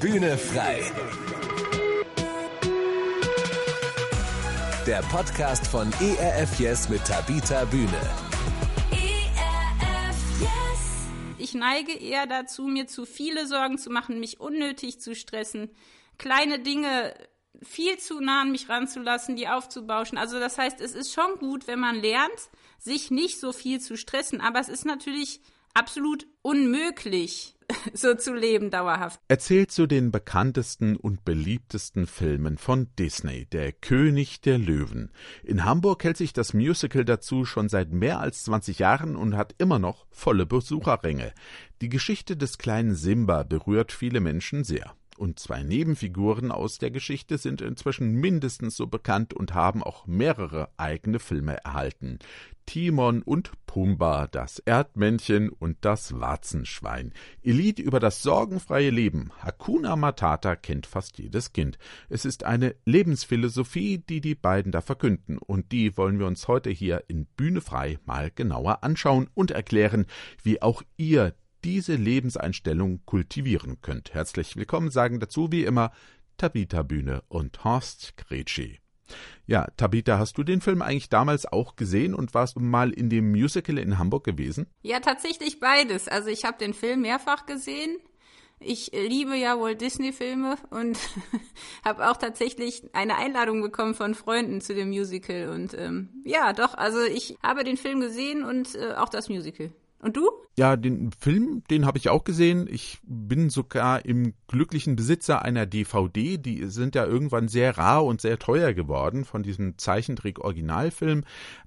Bühne frei. Der Podcast von ERF Yes mit Tabita Bühne. Ich neige eher dazu, mir zu viele Sorgen zu machen, mich unnötig zu stressen, kleine Dinge viel zu nah an mich ranzulassen, die aufzubauschen. Also das heißt, es ist schon gut, wenn man lernt, sich nicht so viel zu stressen, aber es ist natürlich absolut unmöglich, so zu leben dauerhaft. Erzählt zu den bekanntesten und beliebtesten Filmen von Disney, Der König der Löwen. In Hamburg hält sich das Musical dazu schon seit mehr als 20 Jahren und hat immer noch volle Besucherränge. Die Geschichte des kleinen Simba berührt viele Menschen sehr und zwei Nebenfiguren aus der Geschichte sind inzwischen mindestens so bekannt und haben auch mehrere eigene Filme erhalten. Timon und Pumba, das Erdmännchen und das Warzenschwein. Ihr Lied über das sorgenfreie Leben, Hakuna Matata, kennt fast jedes Kind. Es ist eine Lebensphilosophie, die die beiden da verkünden, und die wollen wir uns heute hier in Bühne frei mal genauer anschauen und erklären, wie auch ihr diese Lebenseinstellung kultivieren könnt. Herzlich willkommen sagen dazu wie immer Tabita Bühne und Horst Gretschi. Ja, Tabita, hast du den Film eigentlich damals auch gesehen und warst mal in dem Musical in Hamburg gewesen? Ja, tatsächlich beides. Also ich habe den Film mehrfach gesehen. Ich liebe ja Walt Disney Filme und habe auch tatsächlich eine Einladung bekommen von Freunden zu dem Musical. Und ähm, ja, doch, also ich habe den Film gesehen und äh, auch das Musical. Und du? Ja, den Film, den habe ich auch gesehen. Ich bin sogar im glücklichen Besitzer einer DVD. Die sind ja irgendwann sehr rar und sehr teuer geworden von diesem Zeichentrick-Originalfilm.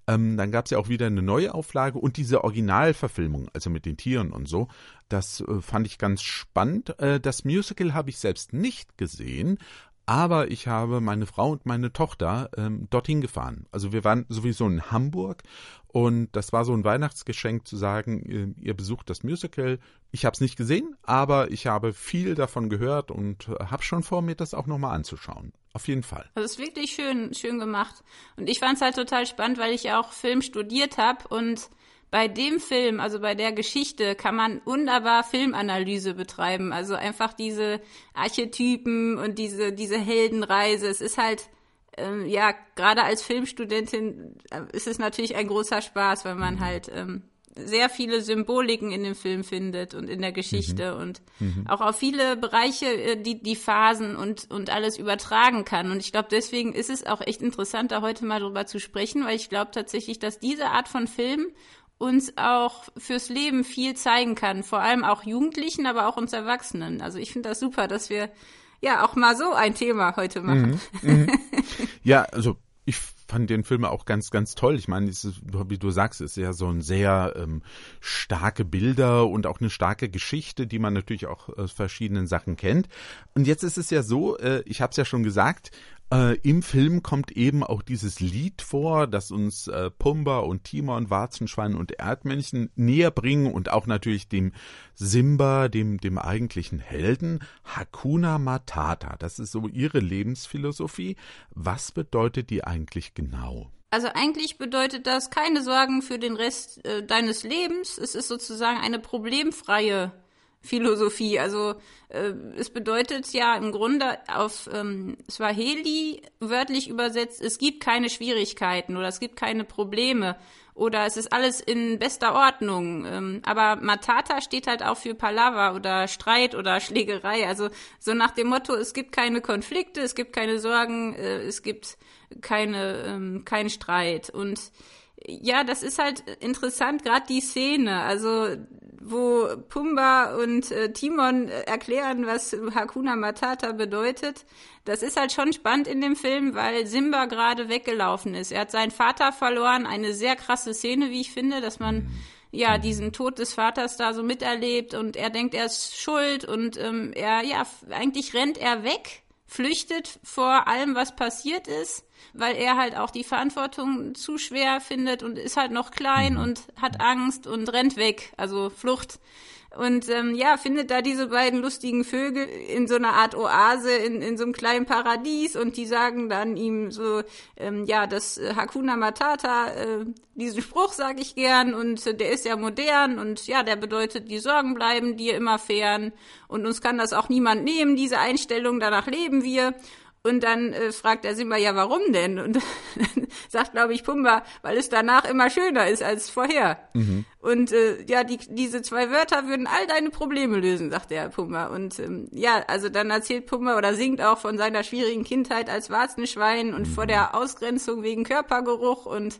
Ähm, dann gab es ja auch wieder eine neue Auflage und diese Originalverfilmung, also mit den Tieren und so. Das äh, fand ich ganz spannend. Äh, das Musical habe ich selbst nicht gesehen, aber ich habe meine Frau und meine Tochter ähm, dorthin gefahren. Also wir waren sowieso in Hamburg und das war so ein Weihnachtsgeschenk zu sagen, äh, ihr besucht das Musical. Ich habe es nicht gesehen, aber ich habe viel davon gehört und äh, habe schon vor, mir das auch nochmal anzuschauen. Auf jeden Fall. Das ist wirklich schön, schön gemacht. Und ich fand es halt total spannend, weil ich ja auch Film studiert habe und bei dem Film, also bei der Geschichte, kann man wunderbar Filmanalyse betreiben. Also einfach diese Archetypen und diese, diese Heldenreise. Es ist halt, ähm, ja, gerade als Filmstudentin äh, ist es natürlich ein großer Spaß, weil man halt ähm, sehr viele Symboliken in dem Film findet und in der Geschichte mhm. und mhm. auch auf viele Bereiche äh, die, die Phasen und, und alles übertragen kann. Und ich glaube, deswegen ist es auch echt interessant, da heute mal drüber zu sprechen, weil ich glaube tatsächlich, dass diese Art von Film uns auch fürs Leben viel zeigen kann, vor allem auch Jugendlichen, aber auch uns Erwachsenen. Also ich finde das super, dass wir ja auch mal so ein Thema heute machen. Mhm, mh. Ja, also ich fand den Film auch ganz, ganz toll. Ich meine, ist, wie du sagst, ist ja so ein sehr ähm, starke Bilder und auch eine starke Geschichte, die man natürlich auch aus verschiedenen Sachen kennt. Und jetzt ist es ja so, äh, ich habe es ja schon gesagt, äh, Im Film kommt eben auch dieses Lied vor, das uns äh, Pumba und Timon, Warzenschwein und Erdmännchen näher bringen und auch natürlich dem Simba, dem, dem eigentlichen Helden, Hakuna Matata. Das ist so ihre Lebensphilosophie. Was bedeutet die eigentlich genau? Also eigentlich bedeutet das keine Sorgen für den Rest äh, deines Lebens. Es ist sozusagen eine problemfreie Philosophie. Also äh, es bedeutet ja im Grunde auf ähm, Swahili wörtlich übersetzt, es gibt keine Schwierigkeiten oder es gibt keine Probleme oder es ist alles in bester Ordnung. Ähm, aber Matata steht halt auch für Palaver oder Streit oder Schlägerei. Also so nach dem Motto, es gibt keine Konflikte, es gibt keine Sorgen, äh, es gibt keine, ähm, keinen Streit. Und ja, das ist halt interessant, gerade die Szene. Also wo Pumba und äh, Timon äh, erklären, was Hakuna Matata bedeutet. Das ist halt schon spannend in dem Film, weil Simba gerade weggelaufen ist. Er hat seinen Vater verloren. Eine sehr krasse Szene, wie ich finde, dass man ja diesen Tod des Vaters da so miterlebt und er denkt, er ist schuld und ähm, er ja eigentlich rennt er weg, flüchtet vor allem, was passiert ist weil er halt auch die Verantwortung zu schwer findet und ist halt noch klein mhm. und hat Angst und rennt weg, also Flucht. Und ähm, ja, findet da diese beiden lustigen Vögel in so einer Art Oase, in, in so einem kleinen Paradies und die sagen dann ihm so, ähm, ja, das äh, Hakuna Matata, äh, diesen Spruch sage ich gern und äh, der ist ja modern und ja, der bedeutet, die Sorgen bleiben dir immer fern und uns kann das auch niemand nehmen, diese Einstellung, danach leben wir. Und dann äh, fragt er Simba, ja, warum denn? Und dann sagt, glaube ich, Pumba, weil es danach immer schöner ist als vorher. Mhm. Und äh, ja, die, diese zwei Wörter würden all deine Probleme lösen, sagt der Pumba. Und ähm, ja, also dann erzählt Pumba oder singt auch von seiner schwierigen Kindheit als Warzenschwein und mhm. vor der Ausgrenzung wegen Körpergeruch und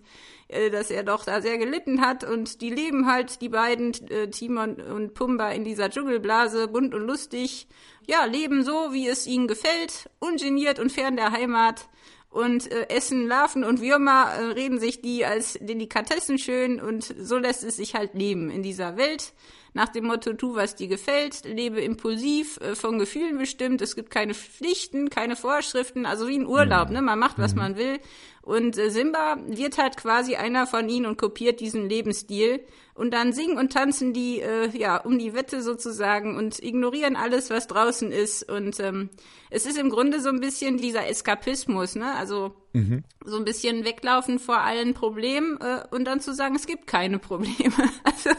dass er doch da sehr gelitten hat. Und die leben halt, die beiden, äh, Timon und Pumba, in dieser Dschungelblase, bunt und lustig ja, leben so, wie es ihnen gefällt, ungeniert und fern der Heimat und äh, essen Larven und Würmer, äh, reden sich die als Delikatessen schön und so lässt es sich halt leben in dieser Welt. Nach dem Motto, tu, was dir gefällt, lebe impulsiv, äh, von Gefühlen bestimmt, es gibt keine Pflichten, keine Vorschriften, also wie ein Urlaub, mhm. ne? Man macht, was mhm. man will. Und äh, Simba wird halt quasi einer von ihnen und kopiert diesen Lebensstil. Und dann singen und tanzen die äh, ja um die Wette sozusagen und ignorieren alles, was draußen ist. Und ähm, es ist im Grunde so ein bisschen dieser Eskapismus, ne? Also mhm. so ein bisschen weglaufen vor allen Problemen äh, und dann zu sagen, es gibt keine Probleme. Also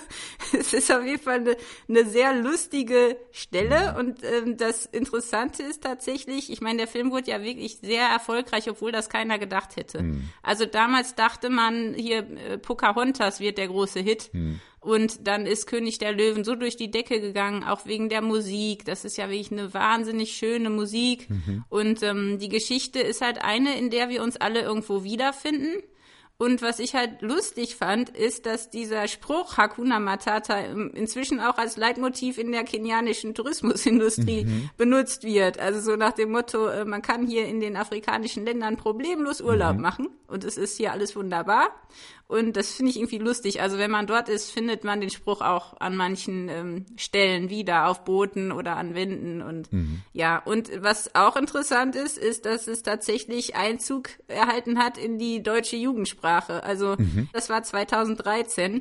es ist auf jeden Fall eine, eine sehr lustige Stelle. Und ähm, das Interessante ist tatsächlich, ich meine, der Film wurde ja wirklich sehr erfolgreich, obwohl das keiner gedacht hätte. Mhm. Also damals dachte man, hier äh, Pocahontas wird der große Hit. Mhm. Und dann ist König der Löwen so durch die Decke gegangen, auch wegen der Musik. Das ist ja wirklich eine wahnsinnig schöne Musik. Mhm. Und ähm, die Geschichte ist halt eine, in der wir uns alle irgendwo wiederfinden. Und was ich halt lustig fand, ist, dass dieser Spruch Hakuna Matata inzwischen auch als Leitmotiv in der kenianischen Tourismusindustrie mhm. benutzt wird. Also so nach dem Motto, äh, man kann hier in den afrikanischen Ländern problemlos Urlaub mhm. machen und es ist hier alles wunderbar. Und das finde ich irgendwie lustig. Also wenn man dort ist, findet man den Spruch auch an manchen ähm, Stellen wieder auf Booten oder an Wänden. Und mhm. ja, und was auch interessant ist, ist, dass es tatsächlich Einzug erhalten hat in die deutsche Jugendsprache. Also mhm. das war 2013.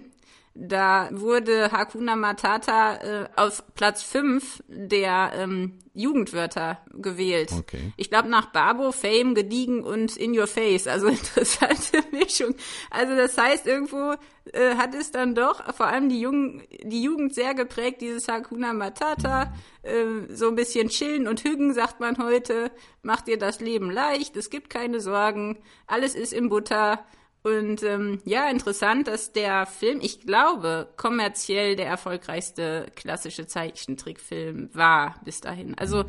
Da wurde Hakuna Matata äh, auf Platz 5 der ähm, Jugendwörter gewählt. Okay. Ich glaube nach Babo, Fame, Gediegen und In Your Face. Also interessante Mischung. Also das heißt, irgendwo äh, hat es dann doch vor allem die, Jungen, die Jugend sehr geprägt, dieses Hakuna Matata. Äh, so ein bisschen chillen und hügen, sagt man heute. Macht dir das Leben leicht, es gibt keine Sorgen, alles ist in Butter. Und ähm, ja, interessant, dass der Film, ich glaube, kommerziell der erfolgreichste klassische Zeichentrickfilm war bis dahin. Also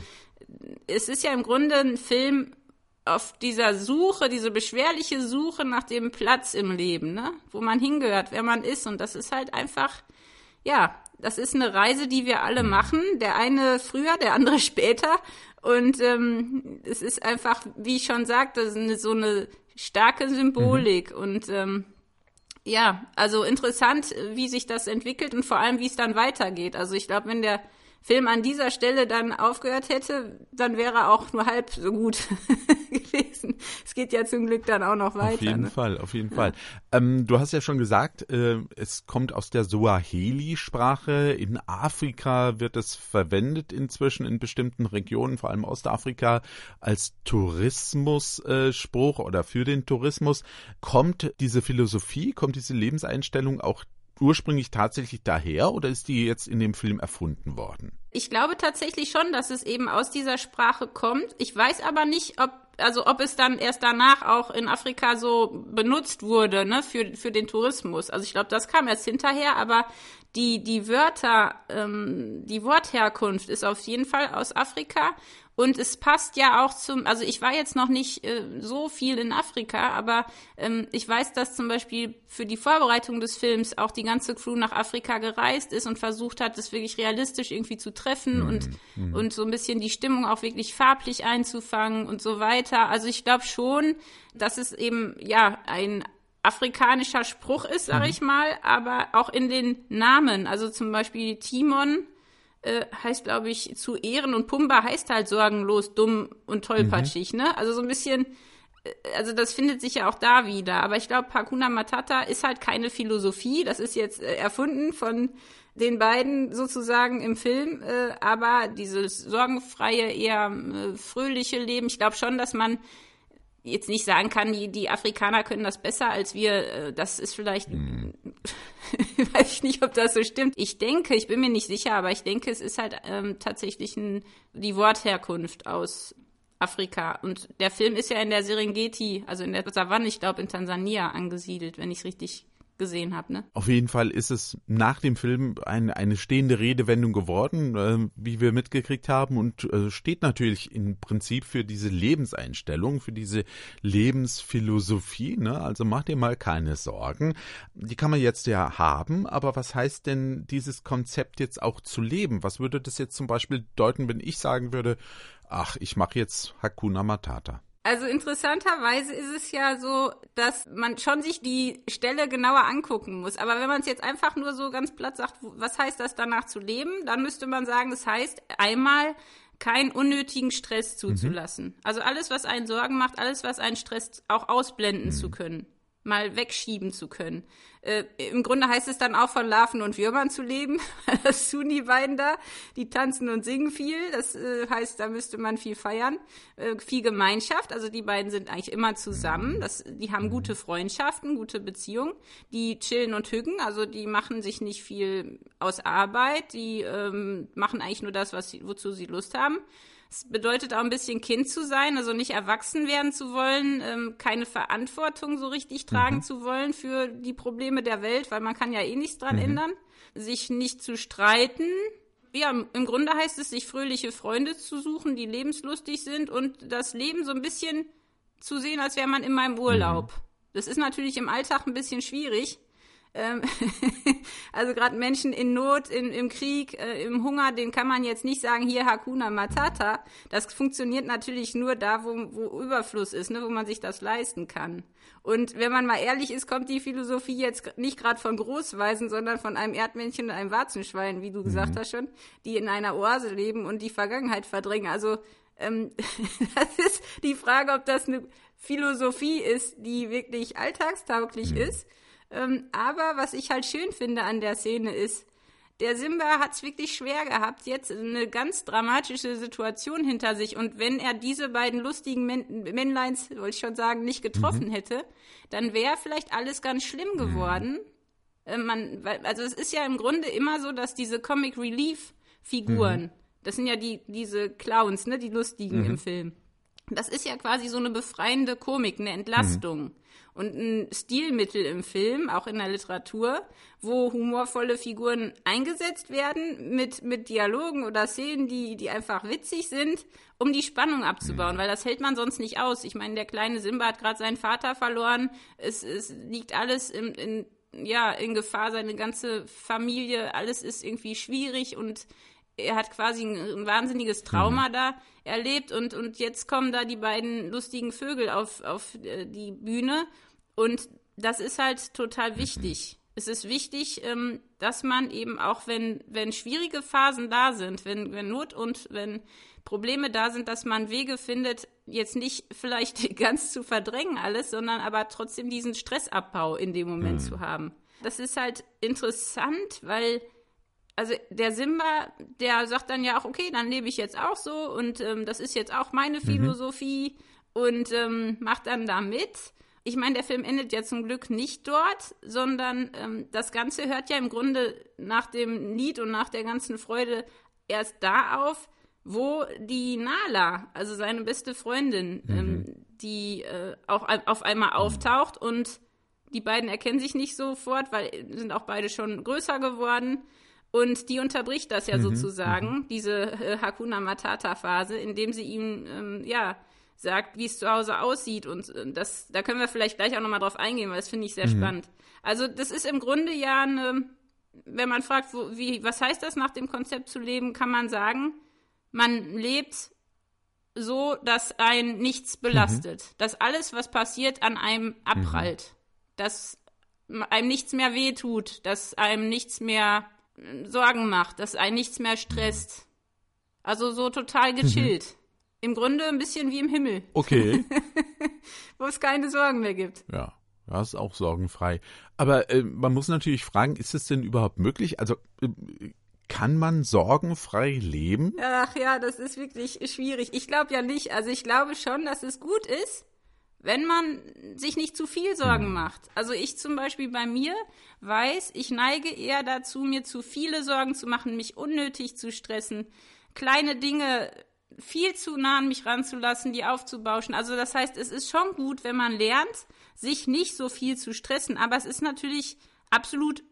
es ist ja im Grunde ein Film auf dieser Suche, diese beschwerliche Suche nach dem Platz im Leben, ne? wo man hingehört, wer man ist. Und das ist halt einfach, ja, das ist eine Reise, die wir alle machen. Der eine früher, der andere später. Und ähm, es ist einfach, wie ich schon sagte, so eine starke Symbolik mhm. und ähm, ja, also interessant, wie sich das entwickelt und vor allem, wie es dann weitergeht. Also ich glaube, wenn der Film an dieser Stelle dann aufgehört hätte, dann wäre er auch nur halb so gut gewesen. Es geht ja zum Glück dann auch noch weiter. Auf jeden ne? Fall, auf jeden ja. Fall. Ähm, du hast ja schon gesagt, äh, es kommt aus der Suaheli-Sprache. In Afrika wird es verwendet inzwischen in bestimmten Regionen, vor allem Ostafrika, als Tourismusspruch äh, oder für den Tourismus. Kommt diese Philosophie, kommt diese Lebenseinstellung auch ursprünglich tatsächlich daher oder ist die jetzt in dem Film erfunden worden? Ich glaube tatsächlich schon, dass es eben aus dieser Sprache kommt. Ich weiß aber nicht, ob also ob es dann erst danach auch in Afrika so benutzt wurde, ne, für, für den Tourismus. Also ich glaube, das kam erst hinterher, aber die, die Wörter, ähm, die Wortherkunft ist auf jeden Fall aus Afrika. Und es passt ja auch zum, also ich war jetzt noch nicht äh, so viel in Afrika, aber ähm, ich weiß, dass zum Beispiel für die Vorbereitung des Films auch die ganze Crew nach Afrika gereist ist und versucht hat, das wirklich realistisch irgendwie zu treffen mhm. und, mhm. und so ein bisschen die Stimmung auch wirklich farblich einzufangen und so weiter. Also ich glaube schon, dass es eben ja ein afrikanischer Spruch ist, sage mhm. ich mal, aber auch in den Namen. Also zum Beispiel Timon äh, heißt, glaube ich, zu Ehren und Pumba heißt halt sorgenlos, dumm und tollpatschig, mhm. ne? Also so ein bisschen, äh, also das findet sich ja auch da wieder. Aber ich glaube, Hakuna Matata ist halt keine Philosophie. Das ist jetzt äh, erfunden von den beiden sozusagen im Film, äh, aber dieses sorgenfreie, eher äh, fröhliche Leben, ich glaube schon, dass man jetzt nicht sagen kann, die, die Afrikaner können das besser als wir. Äh, das ist vielleicht, mhm. weiß ich nicht, ob das so stimmt. Ich denke, ich bin mir nicht sicher, aber ich denke, es ist halt ähm, tatsächlich ein, die Wortherkunft aus Afrika. Und der Film ist ja in der Serengeti, also in der Savanne, ich glaube in Tansania angesiedelt, wenn ich es richtig gesehen habe. Ne? Auf jeden Fall ist es nach dem Film ein, eine stehende Redewendung geworden, äh, wie wir mitgekriegt haben, und äh, steht natürlich im Prinzip für diese Lebenseinstellung, für diese Lebensphilosophie. Ne? Also mach dir mal keine Sorgen. Die kann man jetzt ja haben, aber was heißt denn dieses Konzept jetzt auch zu leben? Was würde das jetzt zum Beispiel bedeuten, wenn ich sagen würde, ach, ich mache jetzt Hakuna Matata? Also interessanterweise ist es ja so, dass man schon sich die Stelle genauer angucken muss. Aber wenn man es jetzt einfach nur so ganz platt sagt, was heißt das danach zu leben, dann müsste man sagen, das heißt einmal keinen unnötigen Stress zuzulassen. Mhm. Also alles, was einen Sorgen macht, alles, was einen stresst, auch ausblenden mhm. zu können mal wegschieben zu können. Äh, Im Grunde heißt es dann auch von Larven und Würmern zu leben. das tun die beiden da. Die tanzen und singen viel. Das äh, heißt, da müsste man viel feiern. Äh, viel Gemeinschaft. Also die beiden sind eigentlich immer zusammen. Das, die haben gute Freundschaften, gute Beziehungen. Die chillen und hüggen. Also die machen sich nicht viel aus Arbeit. Die ähm, machen eigentlich nur das, was sie, wozu sie Lust haben. Es bedeutet auch ein bisschen Kind zu sein, also nicht erwachsen werden zu wollen, ähm, keine Verantwortung so richtig tragen mhm. zu wollen für die Probleme der Welt, weil man kann ja eh nichts dran mhm. ändern. Sich nicht zu streiten. Ja, im Grunde heißt es, sich fröhliche Freunde zu suchen, die lebenslustig sind und das Leben so ein bisschen zu sehen, als wäre man in meinem Urlaub. Mhm. Das ist natürlich im Alltag ein bisschen schwierig. Ähm, also gerade Menschen in Not, in, im Krieg, äh, im Hunger, den kann man jetzt nicht sagen, hier Hakuna Matata. Das funktioniert natürlich nur da, wo, wo Überfluss ist, ne, wo man sich das leisten kann. Und wenn man mal ehrlich ist, kommt die Philosophie jetzt nicht gerade von Großweisen, sondern von einem Erdmännchen und einem Warzenschwein, wie du mhm. gesagt hast schon, die in einer Oase leben und die Vergangenheit verdrängen. Also ähm, das ist die Frage, ob das eine Philosophie ist, die wirklich alltagstauglich mhm. ist ähm, aber was ich halt schön finde an der Szene ist, der Simba hat es wirklich schwer gehabt, jetzt eine ganz dramatische Situation hinter sich. Und wenn er diese beiden lustigen Män Männleins, wollte ich schon sagen, nicht getroffen mhm. hätte, dann wäre vielleicht alles ganz schlimm mhm. geworden. Mhm. Äh, man, also es ist ja im Grunde immer so, dass diese Comic Relief Figuren, mhm. das sind ja die diese Clowns, ne, die lustigen im mhm. Film. Das ist ja quasi so eine befreiende Komik, eine Entlastung. Und ein Stilmittel im Film, auch in der Literatur, wo humorvolle Figuren eingesetzt werden mit, mit Dialogen oder Szenen, die, die einfach witzig sind, um die Spannung abzubauen, mhm. weil das hält man sonst nicht aus. Ich meine, der kleine Simba hat gerade seinen Vater verloren, es, es liegt alles in, in, ja, in Gefahr, seine ganze Familie, alles ist irgendwie schwierig und er hat quasi ein, ein wahnsinniges Trauma mhm. da erlebt und, und jetzt kommen da die beiden lustigen Vögel auf, auf äh, die Bühne und das ist halt total wichtig. Mhm. Es ist wichtig, ähm, dass man eben auch, wenn, wenn schwierige Phasen da sind, wenn, wenn Not und wenn Probleme da sind, dass man Wege findet, jetzt nicht vielleicht ganz zu verdrängen alles, sondern aber trotzdem diesen Stressabbau in dem Moment mhm. zu haben. Das ist halt interessant, weil also der Simba, der sagt dann ja auch, okay, dann lebe ich jetzt auch so und ähm, das ist jetzt auch meine mhm. Philosophie mhm. und ähm, macht dann da mit. Ich meine, der Film endet ja zum Glück nicht dort, sondern ähm, das Ganze hört ja im Grunde nach dem Lied und nach der ganzen Freude erst da auf, wo die Nala, also seine beste Freundin, mhm. ähm, die äh, auch auf einmal mhm. auftaucht und die beiden erkennen sich nicht sofort, weil sind auch beide schon größer geworden. Und die unterbricht das ja mhm, sozusagen, mhm. diese äh, Hakuna Matata-Phase, indem sie ihm, ähm, ja, sagt, wie es zu Hause aussieht. Und äh, das, da können wir vielleicht gleich auch nochmal drauf eingehen, weil das finde ich sehr mhm. spannend. Also, das ist im Grunde ja eine, wenn man fragt, wo, wie, was heißt das nach dem Konzept zu leben, kann man sagen, man lebt so, dass ein nichts belastet. Mhm. Dass alles, was passiert, an einem abprallt. Mhm. Dass einem nichts mehr wehtut, dass einem nichts mehr Sorgen macht, dass einen nichts mehr stresst. Also so total gechillt. Mhm. Im Grunde ein bisschen wie im Himmel. Okay. Wo es keine Sorgen mehr gibt. Ja. Das ist auch sorgenfrei. Aber äh, man muss natürlich fragen, ist es denn überhaupt möglich? Also äh, kann man sorgenfrei leben? Ach ja, das ist wirklich schwierig. Ich glaube ja nicht. Also ich glaube schon, dass es gut ist, wenn man sich nicht zu viel Sorgen hm. macht. Also ich zum Beispiel bei mir weiß, ich neige eher dazu, mir zu viele Sorgen zu machen, mich unnötig zu stressen, kleine Dinge viel zu nah an mich ranzulassen, die aufzubauschen. Also das heißt, es ist schon gut, wenn man lernt, sich nicht so viel zu stressen. Aber es ist natürlich absolut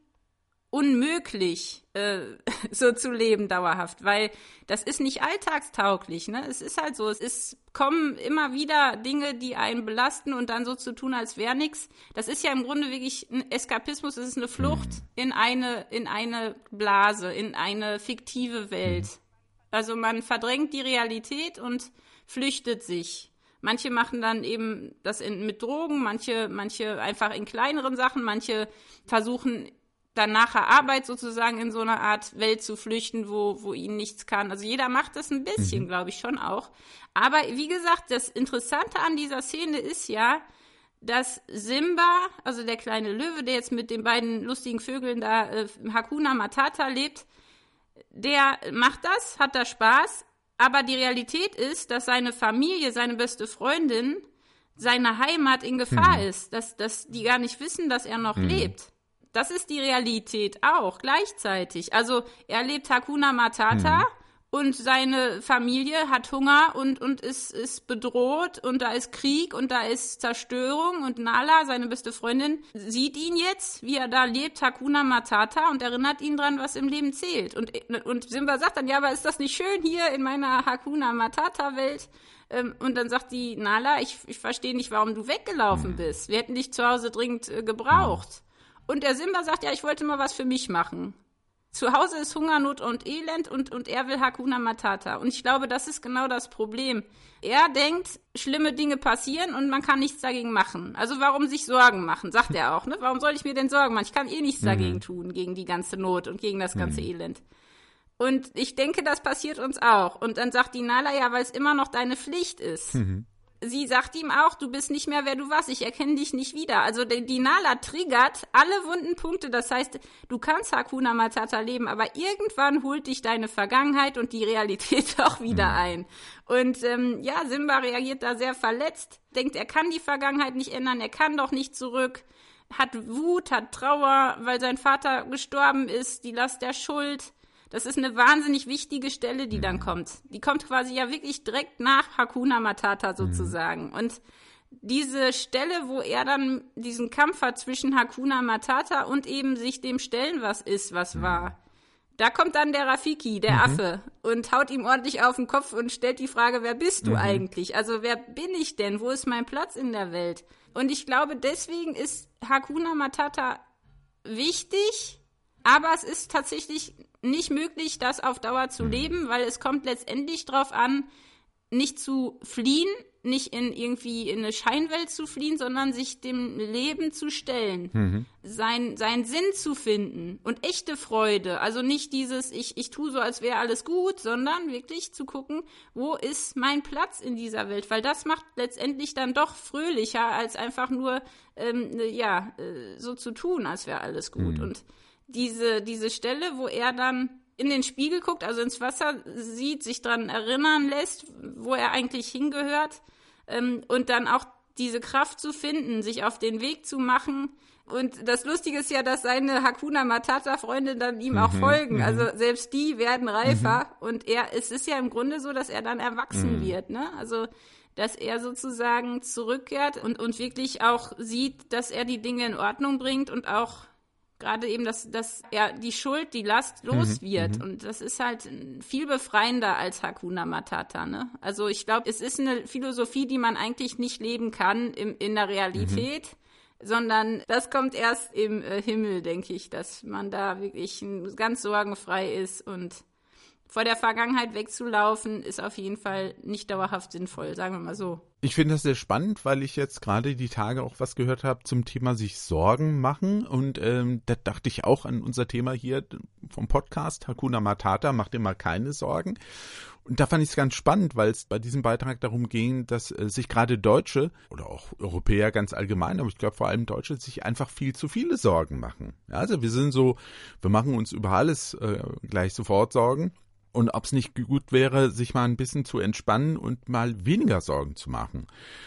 unmöglich, äh, so zu leben dauerhaft, weil das ist nicht alltagstauglich. Ne? Es ist halt so, es ist, kommen immer wieder Dinge, die einen belasten und dann so zu tun, als wäre nichts. Das ist ja im Grunde wirklich ein Eskapismus, es ist eine Flucht mhm. in eine, in eine Blase, in eine fiktive Welt. Mhm. Also man verdrängt die Realität und flüchtet sich. Manche machen dann eben das in, mit Drogen, manche, manche einfach in kleineren Sachen, manche versuchen dann nachher Arbeit sozusagen in so einer Art Welt zu flüchten, wo, wo ihnen nichts kann. Also jeder macht das ein bisschen, mhm. glaube ich, schon auch. Aber wie gesagt, das Interessante an dieser Szene ist ja, dass Simba, also der kleine Löwe, der jetzt mit den beiden lustigen Vögeln da, äh, Hakuna Matata lebt, der macht das, hat da Spaß, aber die Realität ist, dass seine Familie, seine beste Freundin, seine Heimat in Gefahr mhm. ist, dass, dass die gar nicht wissen, dass er noch mhm. lebt. Das ist die Realität auch gleichzeitig. Also er lebt Hakuna Matata mhm. und seine Familie hat Hunger und, und ist, ist bedroht und da ist Krieg und da ist Zerstörung und Nala, seine beste Freundin, sieht ihn jetzt, wie er da lebt, Hakuna Matata und erinnert ihn dran, was im Leben zählt. Und, und Simba sagt dann, ja, aber ist das nicht schön hier in meiner Hakuna Matata Welt? Ähm, und dann sagt die Nala, ich, ich verstehe nicht, warum du weggelaufen mhm. bist. Wir hätten dich zu Hause dringend äh, gebraucht. Und der Simba sagt, ja, ich wollte mal was für mich machen. Zu Hause ist Hungernot und Elend und, und er will Hakuna Matata. Und ich glaube, das ist genau das Problem. Er denkt, schlimme Dinge passieren und man kann nichts dagegen machen. Also warum sich Sorgen machen, sagt er auch. Ne? Warum soll ich mir denn Sorgen machen? Ich kann eh nichts mhm. dagegen tun, gegen die ganze Not und gegen das ganze mhm. Elend. Und ich denke, das passiert uns auch. Und dann sagt die Nala, ja, weil es immer noch deine Pflicht ist. Mhm sie sagt ihm auch, du bist nicht mehr, wer du warst, ich erkenne dich nicht wieder. Also die, die Nala triggert alle wunden Punkte. Das heißt, du kannst Hakuna Matata leben, aber irgendwann holt dich deine Vergangenheit und die Realität auch wieder mhm. ein. Und ähm, ja, Simba reagiert da sehr verletzt, denkt, er kann die Vergangenheit nicht ändern, er kann doch nicht zurück, hat Wut, hat Trauer, weil sein Vater gestorben ist, die Last der Schuld das ist eine wahnsinnig wichtige Stelle, die dann kommt. Die kommt quasi ja wirklich direkt nach Hakuna Matata sozusagen. Mhm. Und diese Stelle, wo er dann diesen Kampf hat zwischen Hakuna Matata und eben sich dem stellen, was ist, was mhm. war. Da kommt dann der Rafiki, der mhm. Affe, und haut ihm ordentlich auf den Kopf und stellt die Frage, wer bist du mhm. eigentlich? Also wer bin ich denn? Wo ist mein Platz in der Welt? Und ich glaube, deswegen ist Hakuna Matata wichtig, aber es ist tatsächlich nicht möglich, das auf Dauer zu mhm. leben, weil es kommt letztendlich darauf an, nicht zu fliehen, nicht in irgendwie in eine Scheinwelt zu fliehen, sondern sich dem Leben zu stellen, mhm. sein, seinen Sinn zu finden und echte Freude. Also nicht dieses, ich, ich tue so, als wäre alles gut, sondern wirklich zu gucken, wo ist mein Platz in dieser Welt, weil das macht letztendlich dann doch fröhlicher, als einfach nur, ähm, ja, äh, so zu tun, als wäre alles gut. Mhm. Und diese, diese Stelle, wo er dann in den Spiegel guckt, also ins Wasser sieht, sich daran erinnern lässt, wo er eigentlich hingehört ähm, und dann auch diese Kraft zu finden, sich auf den Weg zu machen. Und das Lustige ist ja, dass seine Hakuna Matata-Freunde dann ihm mhm, auch folgen. Mhm. Also selbst die werden reifer mhm. und er, es ist ja im Grunde so, dass er dann erwachsen mhm. wird, ne? Also dass er sozusagen zurückkehrt und, und wirklich auch sieht, dass er die Dinge in Ordnung bringt und auch gerade eben, dass, dass er die Schuld, die Last mhm, los wird. Mhm, und das ist halt viel befreiender als Hakuna Matata. Ne? Also ich glaube, es ist eine Philosophie, die man eigentlich nicht leben kann im, in der Realität. Mhm sondern das kommt erst im äh, Himmel, denke ich, dass man da wirklich ganz sorgenfrei ist und vor der Vergangenheit wegzulaufen, ist auf jeden Fall nicht dauerhaft sinnvoll, sagen wir mal so. Ich finde das sehr spannend, weil ich jetzt gerade die Tage auch was gehört habe zum Thema sich Sorgen machen. Und ähm, da dachte ich auch an unser Thema hier vom Podcast, Hakuna Matata, mach dir mal keine Sorgen. Und da fand ich es ganz spannend, weil es bei diesem Beitrag darum ging, dass äh, sich gerade Deutsche oder auch Europäer ganz allgemein, aber ich glaube vor allem Deutsche, sich einfach viel zu viele Sorgen machen. Ja, also wir sind so, wir machen uns über alles äh, gleich sofort Sorgen. Und ob es nicht gut wäre, sich mal ein bisschen zu entspannen und mal weniger Sorgen zu machen.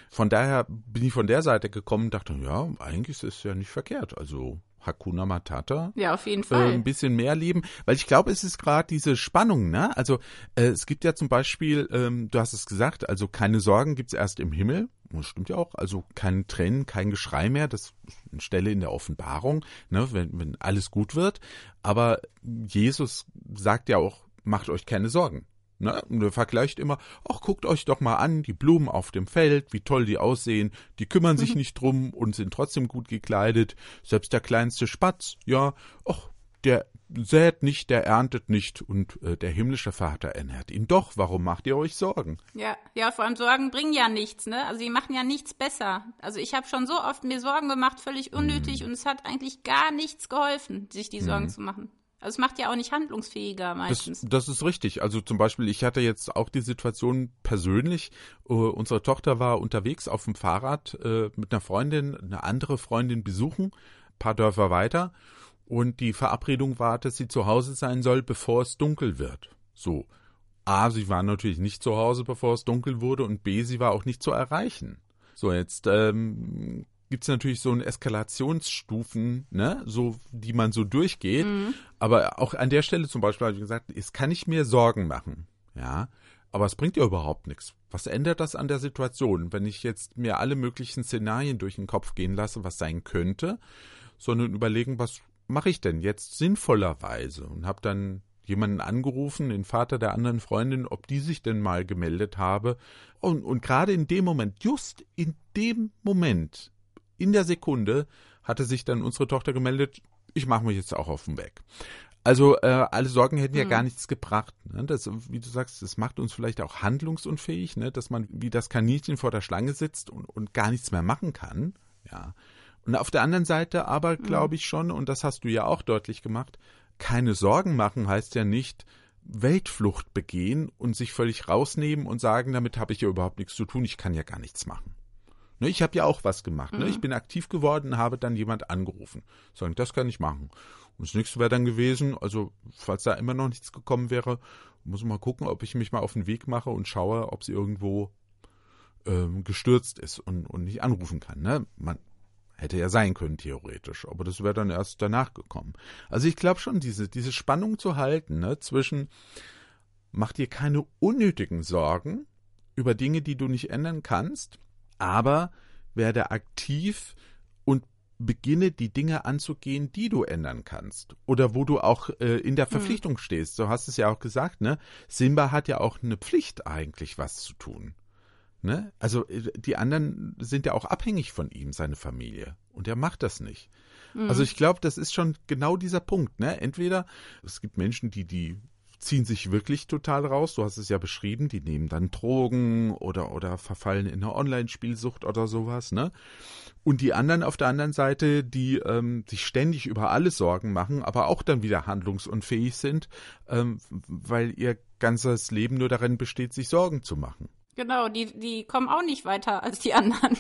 Von daher bin ich von der Seite gekommen und dachte, ja, eigentlich ist es ja nicht verkehrt. Also Hakuna Matata. Ja, auf jeden Fall. Äh, ein bisschen mehr leben, weil ich glaube, es ist gerade diese Spannung, ne? Also äh, es gibt ja zum Beispiel, ähm, du hast es gesagt, also keine Sorgen gibt's erst im Himmel. Das stimmt ja auch. Also keine Tränen, kein Geschrei mehr. Das ist eine Stelle in der Offenbarung, ne? wenn, wenn alles gut wird. Aber Jesus sagt ja auch, macht euch keine Sorgen. Ne? Und er vergleicht immer, ach, guckt euch doch mal an, die Blumen auf dem Feld, wie toll die aussehen, die kümmern sich nicht drum und sind trotzdem gut gekleidet. Selbst der kleinste Spatz, ja, ach, der sät nicht, der erntet nicht und äh, der himmlische Vater ernährt ihn doch. Warum macht ihr euch Sorgen? Ja, ja, vor allem Sorgen bringen ja nichts, ne? Also die machen ja nichts besser. Also ich habe schon so oft mir Sorgen gemacht, völlig unnötig mm. und es hat eigentlich gar nichts geholfen, sich die Sorgen mm. zu machen. Also es macht ja auch nicht handlungsfähiger meistens. Das, das, ist richtig. Also zum Beispiel, ich hatte jetzt auch die Situation persönlich, uh, unsere Tochter war unterwegs auf dem Fahrrad uh, mit einer Freundin, eine andere Freundin besuchen, paar Dörfer weiter. Und die Verabredung war, dass sie zu Hause sein soll, bevor es dunkel wird. So. A, sie war natürlich nicht zu Hause, bevor es dunkel wurde, und B, sie war auch nicht zu erreichen. So, jetzt ähm, gibt es natürlich so eine Eskalationsstufen, ne, so die man so durchgeht. Mhm. Aber auch an der Stelle zum Beispiel habe ich gesagt, es kann ich mir Sorgen machen, ja. Aber es bringt ja überhaupt nichts. Was ändert das an der Situation, wenn ich jetzt mir alle möglichen Szenarien durch den Kopf gehen lasse, was sein könnte, sondern überlegen, was mache ich denn jetzt sinnvollerweise und habe dann jemanden angerufen, den Vater der anderen Freundin, ob die sich denn mal gemeldet habe. Und, und gerade in dem Moment, just in dem Moment, in der Sekunde hatte sich dann unsere Tochter gemeldet, ich mache mich jetzt auch auf den Weg. Also äh, alle Sorgen hätten ja mhm. gar nichts gebracht. Ne? Das, wie du sagst, das macht uns vielleicht auch handlungsunfähig, ne? dass man wie das Kaninchen vor der Schlange sitzt und, und gar nichts mehr machen kann. Ja. Und auf der anderen Seite aber mhm. glaube ich schon, und das hast du ja auch deutlich gemacht, keine Sorgen machen heißt ja nicht Weltflucht begehen und sich völlig rausnehmen und sagen, damit habe ich ja überhaupt nichts zu tun, ich kann ja gar nichts machen. Ne, ich habe ja auch was gemacht. Ne? Ich mhm. bin aktiv geworden, habe dann jemand angerufen. Sagen, das kann ich machen. Und das nächste wäre dann gewesen, also falls da immer noch nichts gekommen wäre, muss ich mal gucken, ob ich mich mal auf den Weg mache und schaue, ob sie irgendwo ähm, gestürzt ist und, und nicht anrufen kann. Ne? Man hätte ja sein können, theoretisch, aber das wäre dann erst danach gekommen. Also ich glaube schon, diese, diese Spannung zu halten ne, zwischen mach dir keine unnötigen Sorgen über Dinge, die du nicht ändern kannst, aber werde aktiv und beginne die Dinge anzugehen, die du ändern kannst oder wo du auch äh, in der hm. Verpflichtung hm. stehst. Du hast es ja auch gesagt, ne? Simba hat ja auch eine Pflicht eigentlich was zu tun. Ne? Also äh, die anderen sind ja auch abhängig von ihm, seine Familie, und er macht das nicht. Hm. Also ich glaube, das ist schon genau dieser Punkt. Ne? Entweder es gibt Menschen, die die ziehen sich wirklich total raus. Du hast es ja beschrieben, die nehmen dann Drogen oder, oder verfallen in eine Online-Spielsucht oder sowas, ne? Und die anderen auf der anderen Seite, die ähm, sich ständig über alles Sorgen machen, aber auch dann wieder handlungsunfähig sind, ähm, weil ihr ganzes Leben nur darin besteht, sich Sorgen zu machen. Genau, die, die kommen auch nicht weiter als die anderen.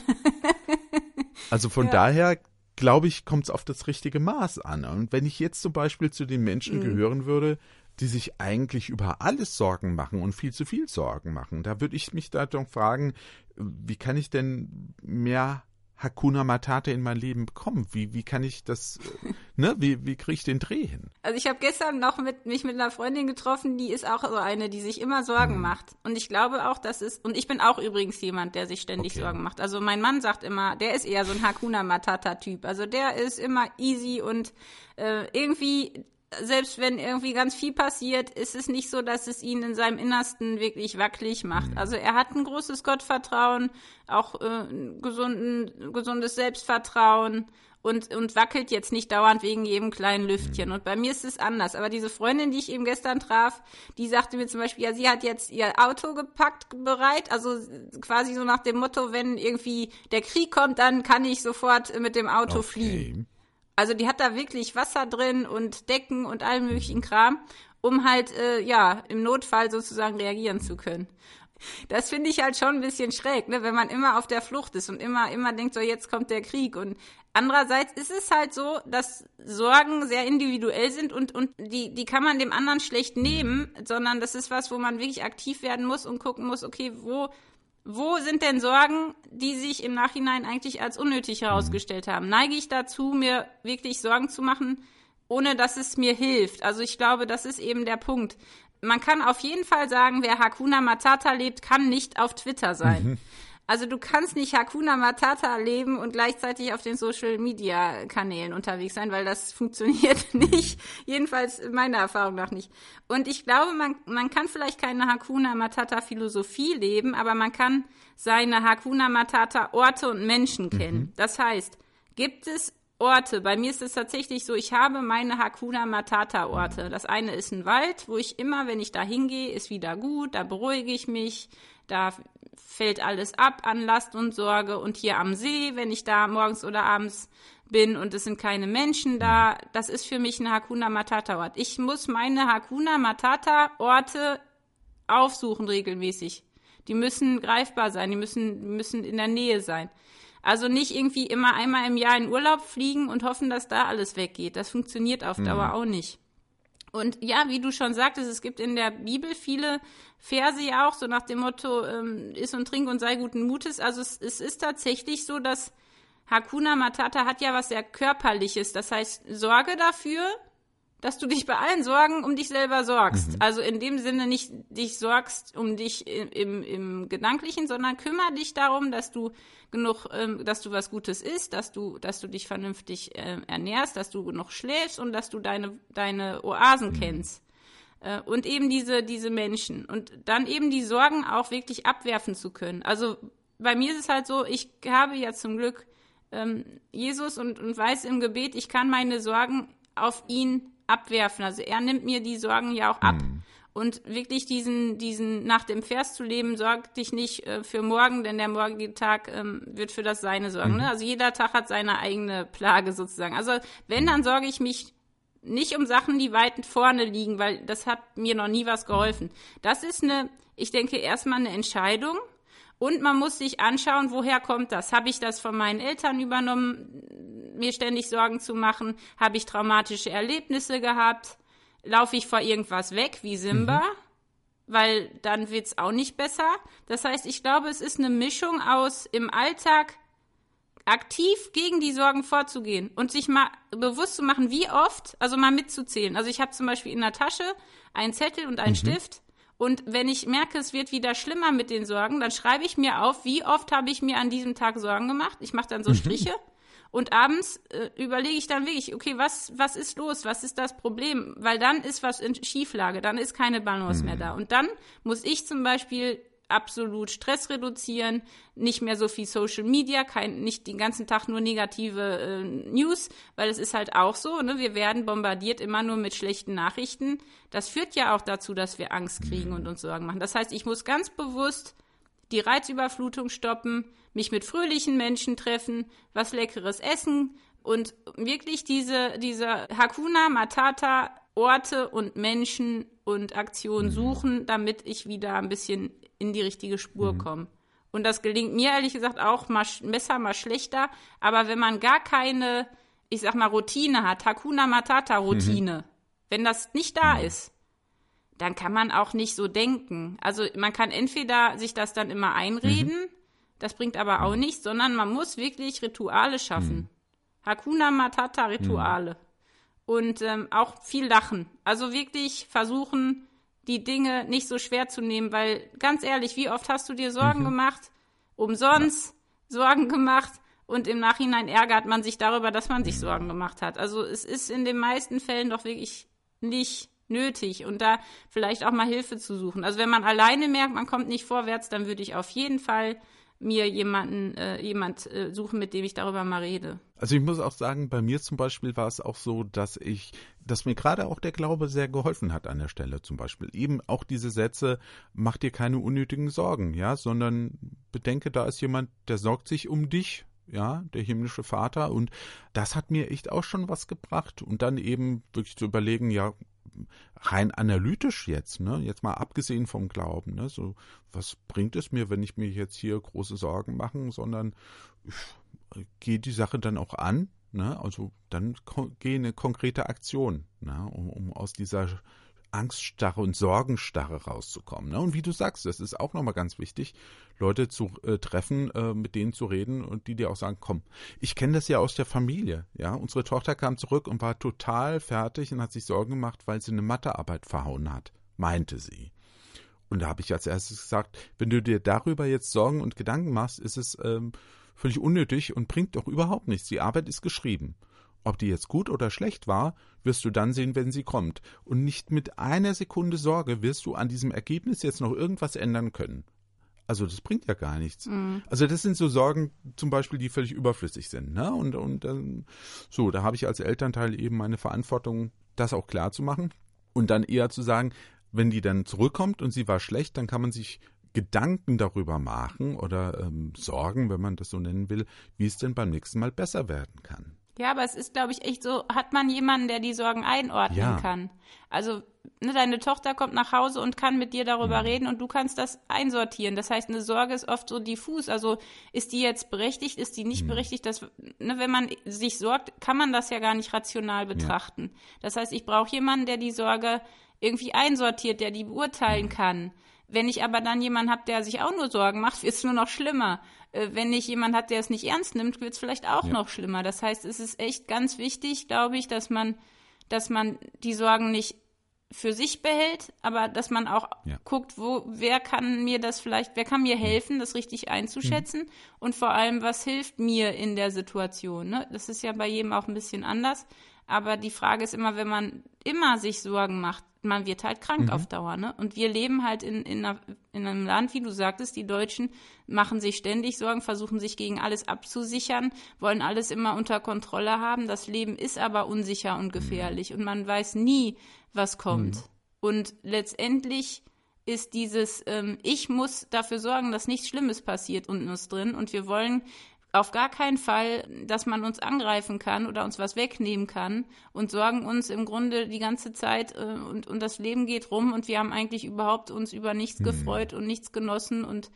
also von ja. daher glaube ich, kommt es auf das richtige Maß an. Und wenn ich jetzt zum Beispiel zu den Menschen mhm. gehören würde, die sich eigentlich über alles Sorgen machen und viel zu viel Sorgen machen. Da würde ich mich da doch fragen, wie kann ich denn mehr Hakuna Matata in mein Leben bekommen? Wie, wie kann ich das, ne, wie, wie kriege ich den Dreh hin? Also ich habe gestern noch mit, mich mit einer Freundin getroffen, die ist auch so eine, die sich immer Sorgen hm. macht. Und ich glaube auch, dass es, und ich bin auch übrigens jemand, der sich ständig okay. Sorgen macht. Also mein Mann sagt immer, der ist eher so ein Hakuna Matata Typ. Also der ist immer easy und äh, irgendwie selbst wenn irgendwie ganz viel passiert, ist es nicht so, dass es ihn in seinem Innersten wirklich wackelig macht. Also er hat ein großes Gottvertrauen, auch äh, gesunden, gesundes Selbstvertrauen und, und wackelt jetzt nicht dauernd wegen jedem kleinen Lüftchen. Mhm. Und bei mir ist es anders. Aber diese Freundin, die ich eben gestern traf, die sagte mir zum Beispiel, ja, sie hat jetzt ihr Auto gepackt bereit, also quasi so nach dem Motto, wenn irgendwie der Krieg kommt, dann kann ich sofort mit dem Auto okay. fliehen. Also die hat da wirklich Wasser drin und Decken und allen möglichen Kram. um halt, äh, ja, im Notfall sozusagen reagieren zu können. Das finde ich halt schon ein bisschen schräg, ne? wenn man immer auf der Flucht ist und immer, immer denkt, so jetzt kommt der Krieg. Und andererseits ist es halt so, dass Sorgen sehr individuell sind und, und die, die kann man dem anderen schlecht nehmen, sondern das ist was, wo man wirklich aktiv werden muss und gucken muss, okay, wo, wo sind denn Sorgen, die sich im Nachhinein eigentlich als unnötig herausgestellt haben? Neige ich dazu, mir wirklich Sorgen zu machen, ohne dass es mir hilft? Also ich glaube, das ist eben der Punkt man kann auf jeden Fall sagen, wer Hakuna Matata lebt, kann nicht auf Twitter sein. Mhm. Also du kannst nicht Hakuna Matata leben und gleichzeitig auf den Social Media Kanälen unterwegs sein, weil das funktioniert nicht. Jedenfalls meiner Erfahrung nach nicht. Und ich glaube, man, man kann vielleicht keine Hakuna Matata Philosophie leben, aber man kann seine Hakuna Matata Orte und Menschen kennen. Mhm. Das heißt, gibt es Orte. Bei mir ist es tatsächlich so, ich habe meine Hakuna Matata Orte. Das eine ist ein Wald, wo ich immer, wenn ich da hingehe, ist wieder gut, da beruhige ich mich, da fällt alles ab an Last und Sorge. Und hier am See, wenn ich da morgens oder abends bin und es sind keine Menschen da, das ist für mich ein Hakuna Matata Ort. Ich muss meine Hakuna Matata Orte aufsuchen regelmäßig. Die müssen greifbar sein, die müssen, müssen in der Nähe sein. Also nicht irgendwie immer einmal im Jahr in Urlaub fliegen und hoffen, dass da alles weggeht. Das funktioniert auf Dauer mhm. auch nicht. Und ja, wie du schon sagtest, es gibt in der Bibel viele Verse ja auch, so nach dem Motto, ähm, iss und trink und sei guten Mutes. Also es, es ist tatsächlich so, dass Hakuna Matata hat ja was sehr Körperliches. Das heißt, sorge dafür, dass du dich bei allen Sorgen um dich selber sorgst. Mhm. Also in dem Sinne nicht dich sorgst um dich im, im, im Gedanklichen, sondern kümmere dich darum, dass du genug, ähm, dass du was Gutes isst, dass du, dass du dich vernünftig äh, ernährst, dass du genug schläfst und dass du deine, deine Oasen mhm. kennst. Äh, und eben diese, diese Menschen. Und dann eben die Sorgen auch wirklich abwerfen zu können. Also bei mir ist es halt so, ich habe ja zum Glück ähm, Jesus und, und weiß im Gebet, ich kann meine Sorgen auf ihn abwerfen. Also er nimmt mir die Sorgen ja auch ab. Mhm. Und wirklich diesen, diesen nach dem Vers zu leben, sorg dich nicht äh, für morgen, denn der morgige Tag ähm, wird für das Seine sorgen. Mhm. Ne? Also jeder Tag hat seine eigene Plage sozusagen. Also wenn, dann sorge ich mich nicht um Sachen, die weit vorne liegen, weil das hat mir noch nie was geholfen. Das ist eine, ich denke, erstmal eine Entscheidung. Und man muss sich anschauen, woher kommt das? Habe ich das von meinen Eltern übernommen, mir ständig Sorgen zu machen? Habe ich traumatische Erlebnisse gehabt? Laufe ich vor irgendwas weg, wie Simba? Mhm. Weil dann wird's auch nicht besser. Das heißt, ich glaube, es ist eine Mischung aus im Alltag aktiv gegen die Sorgen vorzugehen und sich mal bewusst zu machen, wie oft, also mal mitzuzählen. Also ich habe zum Beispiel in der Tasche einen Zettel und einen mhm. Stift und wenn ich merke, es wird wieder schlimmer mit den Sorgen, dann schreibe ich mir auf, wie oft habe ich mir an diesem Tag Sorgen gemacht. Ich mache dann so mhm. Striche. Und abends äh, überlege ich dann wirklich, okay, was, was ist los? Was ist das Problem? Weil dann ist was in Schieflage, dann ist keine Balance mhm. mehr da. Und dann muss ich zum Beispiel absolut Stress reduzieren, nicht mehr so viel Social Media, kein, nicht den ganzen Tag nur negative äh, News, weil es ist halt auch so, ne, wir werden bombardiert immer nur mit schlechten Nachrichten. Das führt ja auch dazu, dass wir Angst kriegen und uns Sorgen machen. Das heißt, ich muss ganz bewusst die Reizüberflutung stoppen, mich mit fröhlichen Menschen treffen, was leckeres essen und wirklich diese, diese Hakuna Matata Orte und Menschen und Aktionen mhm. suchen, damit ich wieder ein bisschen in die richtige Spur mhm. komme. Und das gelingt mir ehrlich gesagt auch mal besser, mal schlechter. Aber wenn man gar keine, ich sag mal, Routine hat, Hakuna Matata Routine, mhm. wenn das nicht da mhm. ist, dann kann man auch nicht so denken. Also man kann entweder sich das dann immer einreden, mhm. das bringt aber auch mhm. nichts, sondern man muss wirklich Rituale schaffen. Mhm. Hakuna Matata Rituale. Und ähm, auch viel lachen. Also wirklich versuchen, die Dinge nicht so schwer zu nehmen, weil ganz ehrlich, wie oft hast du dir Sorgen mhm. gemacht, umsonst ja. Sorgen gemacht und im Nachhinein ärgert man sich darüber, dass man sich Sorgen gemacht hat. Also es ist in den meisten Fällen doch wirklich nicht nötig und da vielleicht auch mal Hilfe zu suchen. Also wenn man alleine merkt, man kommt nicht vorwärts, dann würde ich auf jeden Fall mir jemanden, äh, jemand äh, suchen, mit dem ich darüber mal rede. Also ich muss auch sagen, bei mir zum Beispiel war es auch so, dass ich, dass mir gerade auch der Glaube sehr geholfen hat an der Stelle zum Beispiel. Eben auch diese Sätze, mach dir keine unnötigen Sorgen, ja, sondern bedenke, da ist jemand, der sorgt sich um dich, ja, der himmlische Vater und das hat mir echt auch schon was gebracht und dann eben wirklich zu überlegen, ja, rein analytisch jetzt, ne, jetzt mal abgesehen vom Glauben, ne, so, was bringt es mir, wenn ich mir jetzt hier große Sorgen mache, sondern ich gehe die Sache dann auch an, ne, also dann gehe eine konkrete Aktion, ne, um, um aus dieser Angststarre und Sorgenstarre rauszukommen. Ne? Und wie du sagst, das ist auch nochmal ganz wichtig, Leute zu äh, treffen, äh, mit denen zu reden und die dir auch sagen, komm, ich kenne das ja aus der Familie. Ja, unsere Tochter kam zurück und war total fertig und hat sich Sorgen gemacht, weil sie eine Mathearbeit verhauen hat, meinte sie. Und da habe ich als erstes gesagt, wenn du dir darüber jetzt Sorgen und Gedanken machst, ist es ähm, völlig unnötig und bringt doch überhaupt nichts. Die Arbeit ist geschrieben. Ob die jetzt gut oder schlecht war, wirst du dann sehen, wenn sie kommt. Und nicht mit einer Sekunde Sorge wirst du an diesem Ergebnis jetzt noch irgendwas ändern können. Also das bringt ja gar nichts. Mhm. Also das sind so Sorgen zum Beispiel, die völlig überflüssig sind. Ne? Und, und ähm, so, da habe ich als Elternteil eben meine Verantwortung, das auch klar zu machen. Und dann eher zu sagen, wenn die dann zurückkommt und sie war schlecht, dann kann man sich Gedanken darüber machen oder ähm, Sorgen, wenn man das so nennen will, wie es denn beim nächsten Mal besser werden kann. Ja, aber es ist, glaube ich, echt so, hat man jemanden, der die Sorgen einordnen ja. kann. Also, ne, deine Tochter kommt nach Hause und kann mit dir darüber mhm. reden und du kannst das einsortieren. Das heißt, eine Sorge ist oft so diffus. Also, ist die jetzt berechtigt, ist die nicht mhm. berechtigt? Das, ne, wenn man sich sorgt, kann man das ja gar nicht rational betrachten. Ja. Das heißt, ich brauche jemanden, der die Sorge irgendwie einsortiert, der die beurteilen mhm. kann. Wenn ich aber dann jemanden habe, der sich auch nur Sorgen macht, wird es nur noch schlimmer. Äh, wenn ich jemand hat, der es nicht ernst nimmt, wird es vielleicht auch ja. noch schlimmer. Das heißt, es ist echt ganz wichtig, glaube ich, dass man, dass man die Sorgen nicht für sich behält, aber dass man auch ja. guckt, wo, wer kann mir das vielleicht, wer kann mir helfen, das richtig einzuschätzen mhm. und vor allem, was hilft mir in der Situation. Ne? Das ist ja bei jedem auch ein bisschen anders. Aber die Frage ist immer, wenn man immer sich Sorgen macht, man wird halt krank mhm. auf Dauer, ne? Und wir leben halt in, in, einer, in einem Land, wie du sagtest, die Deutschen machen sich ständig Sorgen, versuchen sich gegen alles abzusichern, wollen alles immer unter Kontrolle haben. Das Leben ist aber unsicher und gefährlich mhm. und man weiß nie, was kommt. Mhm. Und letztendlich ist dieses, ähm, ich muss dafür sorgen, dass nichts Schlimmes passiert unten uns drin und wir wollen auf gar keinen Fall, dass man uns angreifen kann oder uns was wegnehmen kann und sorgen uns im Grunde die ganze Zeit äh, und, und das Leben geht rum und wir haben eigentlich überhaupt uns über nichts mhm. gefreut und nichts genossen und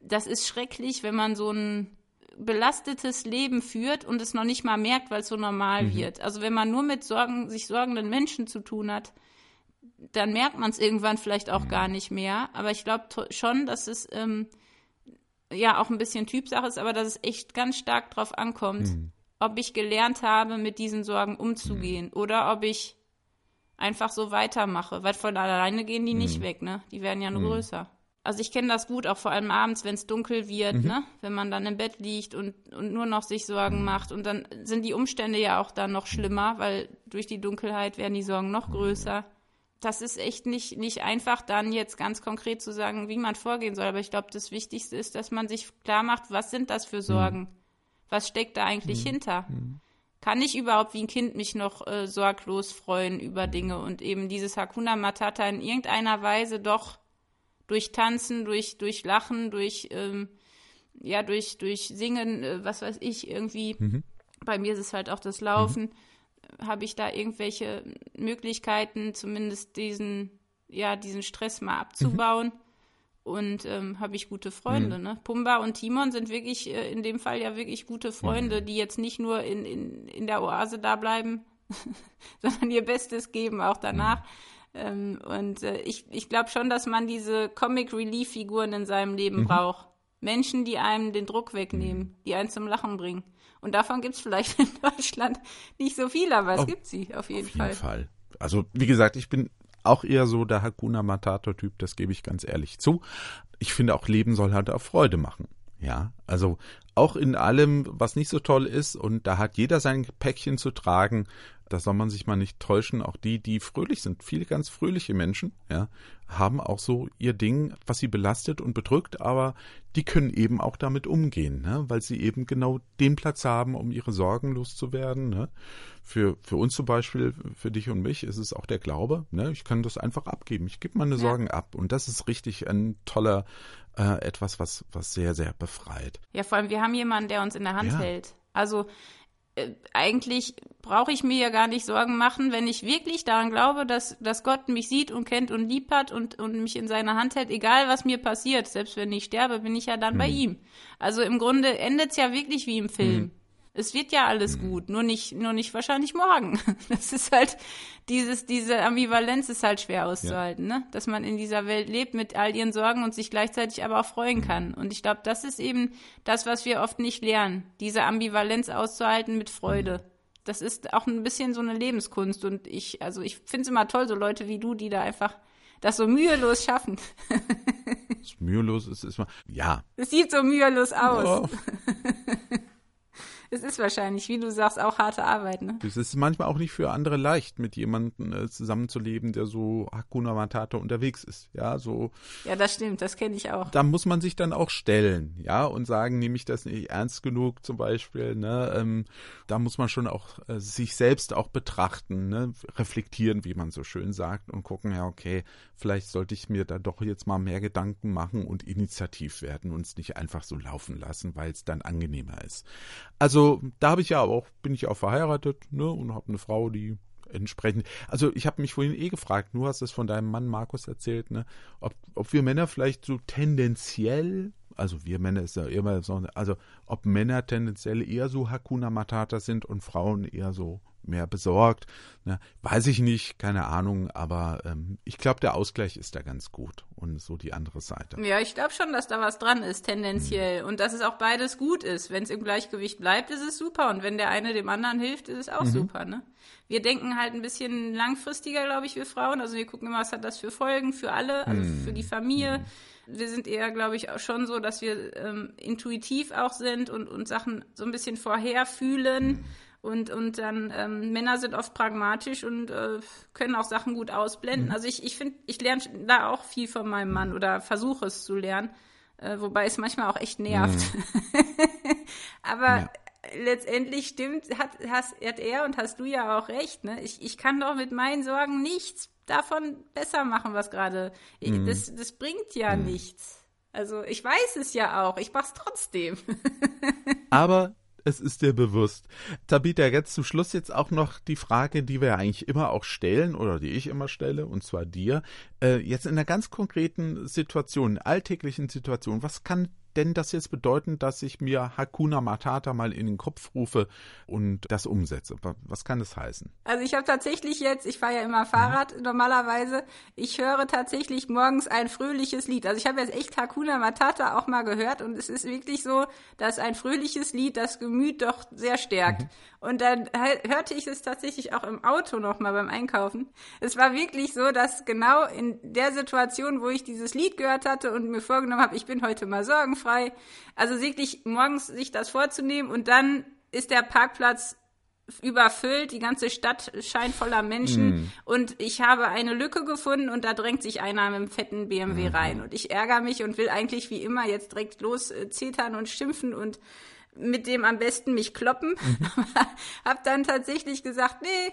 das ist schrecklich, wenn man so ein belastetes Leben führt und es noch nicht mal merkt, weil es so normal mhm. wird. Also wenn man nur mit Sorgen, sich sorgenden Menschen zu tun hat, dann merkt man es irgendwann vielleicht auch mhm. gar nicht mehr. Aber ich glaube schon, dass es ähm, ja auch ein bisschen Typsache ist, aber dass es echt ganz stark drauf ankommt, mhm. ob ich gelernt habe, mit diesen Sorgen umzugehen mhm. oder ob ich einfach so weitermache, weil von alleine gehen die mhm. nicht weg, ne? Die werden ja nur mhm. größer. Also ich kenne das gut, auch vor allem abends, wenn es dunkel wird, mhm. ne? Wenn man dann im Bett liegt und, und nur noch sich Sorgen mhm. macht. Und dann sind die Umstände ja auch dann noch schlimmer, weil durch die Dunkelheit werden die Sorgen noch größer das ist echt nicht, nicht einfach, dann jetzt ganz konkret zu sagen, wie man vorgehen soll. Aber ich glaube, das Wichtigste ist, dass man sich klar macht, was sind das für Sorgen? Mhm. Was steckt da eigentlich mhm. hinter? Mhm. Kann ich überhaupt wie ein Kind mich noch äh, sorglos freuen über Dinge und eben dieses Hakuna Matata in irgendeiner Weise doch durch Tanzen, durch, durch Lachen, durch, ähm, ja, durch, durch Singen, äh, was weiß ich, irgendwie. Mhm. Bei mir ist es halt auch das Laufen. Habe ich da irgendwelche Möglichkeiten, zumindest diesen, ja, diesen Stress mal abzubauen. Mhm. Und ähm, habe ich gute Freunde, mhm. ne? Pumba und Timon sind wirklich äh, in dem Fall ja wirklich gute Freunde, mhm. die jetzt nicht nur in, in, in der Oase da bleiben, sondern ihr Bestes geben, auch danach. Mhm. Ähm, und äh, ich, ich glaube schon, dass man diese Comic-Relief-Figuren in seinem Leben mhm. braucht. Menschen, die einem den Druck wegnehmen, mhm. die einen zum Lachen bringen. Und davon gibt es vielleicht in Deutschland nicht so viel, aber es oh, gibt sie auf jeden Fall. Auf jeden Fall. Also, wie gesagt, ich bin auch eher so der Hakuna Matata-Typ, das gebe ich ganz ehrlich zu. Ich finde auch Leben soll halt auch Freude machen. Ja, also auch in allem, was nicht so toll ist, und da hat jeder sein Päckchen zu tragen, da soll man sich mal nicht täuschen. Auch die, die fröhlich sind, viele ganz fröhliche Menschen, ja, haben auch so ihr Ding, was sie belastet und bedrückt, aber die können eben auch damit umgehen, ne? weil sie eben genau den Platz haben, um ihre Sorgen loszuwerden. Ne? Für, für uns zum Beispiel, für dich und mich, ist es auch der Glaube. Ne? Ich kann das einfach abgeben. Ich gebe meine ja. Sorgen ab. Und das ist richtig ein toller, äh, etwas, was, was sehr, sehr befreit. Ja, vor allem, wir haben jemanden, der uns in der Hand ja. hält. Also eigentlich brauche ich mir ja gar nicht Sorgen machen, wenn ich wirklich daran glaube, dass, dass Gott mich sieht und kennt und lieb hat und, und mich in seiner Hand hält, egal was mir passiert, selbst wenn ich sterbe, bin ich ja dann mhm. bei ihm. Also im Grunde endet es ja wirklich wie im Film. Mhm. Es wird ja alles mhm. gut, nur nicht, nur nicht wahrscheinlich morgen. Das ist halt, dieses, diese Ambivalenz ist halt schwer auszuhalten, ja. ne? Dass man in dieser Welt lebt mit all ihren Sorgen und sich gleichzeitig aber auch freuen mhm. kann. Und ich glaube, das ist eben das, was wir oft nicht lernen, diese Ambivalenz auszuhalten mit Freude. Mhm. Das ist auch ein bisschen so eine Lebenskunst. Und ich, also ich finde es immer toll, so Leute wie du, die da einfach das so mühelos schaffen. mühelos ist, ist mal, ja. Es sieht so mühelos aus. Ja. Es ist wahrscheinlich, wie du sagst, auch harte Arbeit. Ne? Es ist manchmal auch nicht für andere leicht, mit jemandem äh, zusammenzuleben, der so Hakuna Matata unterwegs ist. Ja, so. Ja, das stimmt, das kenne ich auch. Da muss man sich dann auch stellen, ja, und sagen, nehme ich das nicht ernst genug zum Beispiel. Ne? Ähm, da muss man schon auch äh, sich selbst auch betrachten, ne? reflektieren, wie man so schön sagt, und gucken, ja, okay, vielleicht sollte ich mir da doch jetzt mal mehr Gedanken machen und initiativ werden und es nicht einfach so laufen lassen, weil es dann angenehmer ist. Also da habe ich ja auch, bin ich auch verheiratet, ne, und habe eine Frau, die entsprechend. Also ich habe mich vorhin eh gefragt, du hast es von deinem Mann Markus erzählt, ne, ob, ob wir Männer vielleicht so tendenziell, also wir Männer ist ja immer so, also ob Männer tendenziell eher so Hakuna Matata sind und Frauen eher so mehr besorgt. Ne? Weiß ich nicht, keine Ahnung, aber ähm, ich glaube, der Ausgleich ist da ganz gut und so die andere Seite. Ja, ich glaube schon, dass da was dran ist, tendenziell. Mhm. Und dass es auch beides gut ist. Wenn es im Gleichgewicht bleibt, ist es super. Und wenn der eine dem anderen hilft, ist es auch mhm. super. Ne? Wir denken halt ein bisschen langfristiger, glaube ich, wir Frauen. Also wir gucken immer, was hat das für Folgen für alle, also mhm. für die Familie. Mhm. Wir sind eher, glaube ich, auch schon so, dass wir ähm, intuitiv auch sind und, und Sachen so ein bisschen vorher fühlen. Und, und dann ähm, Männer sind oft pragmatisch und äh, können auch Sachen gut ausblenden. Mhm. Also ich, ich finde, ich lerne da auch viel von meinem Mann oder versuche es zu lernen, äh, wobei es manchmal auch echt nervt. Mhm. Aber ja. letztendlich stimmt, hat, hast, hat er und hast du ja auch recht. Ne? Ich, ich kann doch mit meinen Sorgen nichts davon besser machen, was gerade. Mhm. Das, das bringt ja mhm. nichts. Also ich weiß es ja auch, ich mach's trotzdem. Aber es ist dir bewusst. Tabitha, jetzt zum Schluss jetzt auch noch die Frage, die wir eigentlich immer auch stellen oder die ich immer stelle, und zwar dir. Äh, jetzt in einer ganz konkreten Situation, alltäglichen Situation, was kann denn das jetzt bedeuten, dass ich mir Hakuna Matata mal in den Kopf rufe und das umsetze? Was kann das heißen? Also ich habe tatsächlich jetzt, ich fahre ja immer Fahrrad mhm. normalerweise, ich höre tatsächlich morgens ein fröhliches Lied. Also ich habe jetzt echt Hakuna Matata auch mal gehört und es ist wirklich so, dass ein fröhliches Lied das Gemüt doch sehr stärkt. Mhm. Und dann hörte ich es tatsächlich auch im Auto nochmal beim Einkaufen. Es war wirklich so, dass genau in der Situation, wo ich dieses Lied gehört hatte und mir vorgenommen habe, ich bin heute mal sorgenfrei, also wirklich morgens sich das vorzunehmen und dann ist der Parkplatz überfüllt, die ganze Stadt scheint voller Menschen mm. und ich habe eine Lücke gefunden und da drängt sich einer mit einem fetten BMW mm. rein und ich ärgere mich und will eigentlich wie immer jetzt direkt los äh, zetern und schimpfen und mit dem am besten mich kloppen. Mhm. hab dann tatsächlich gesagt, nee,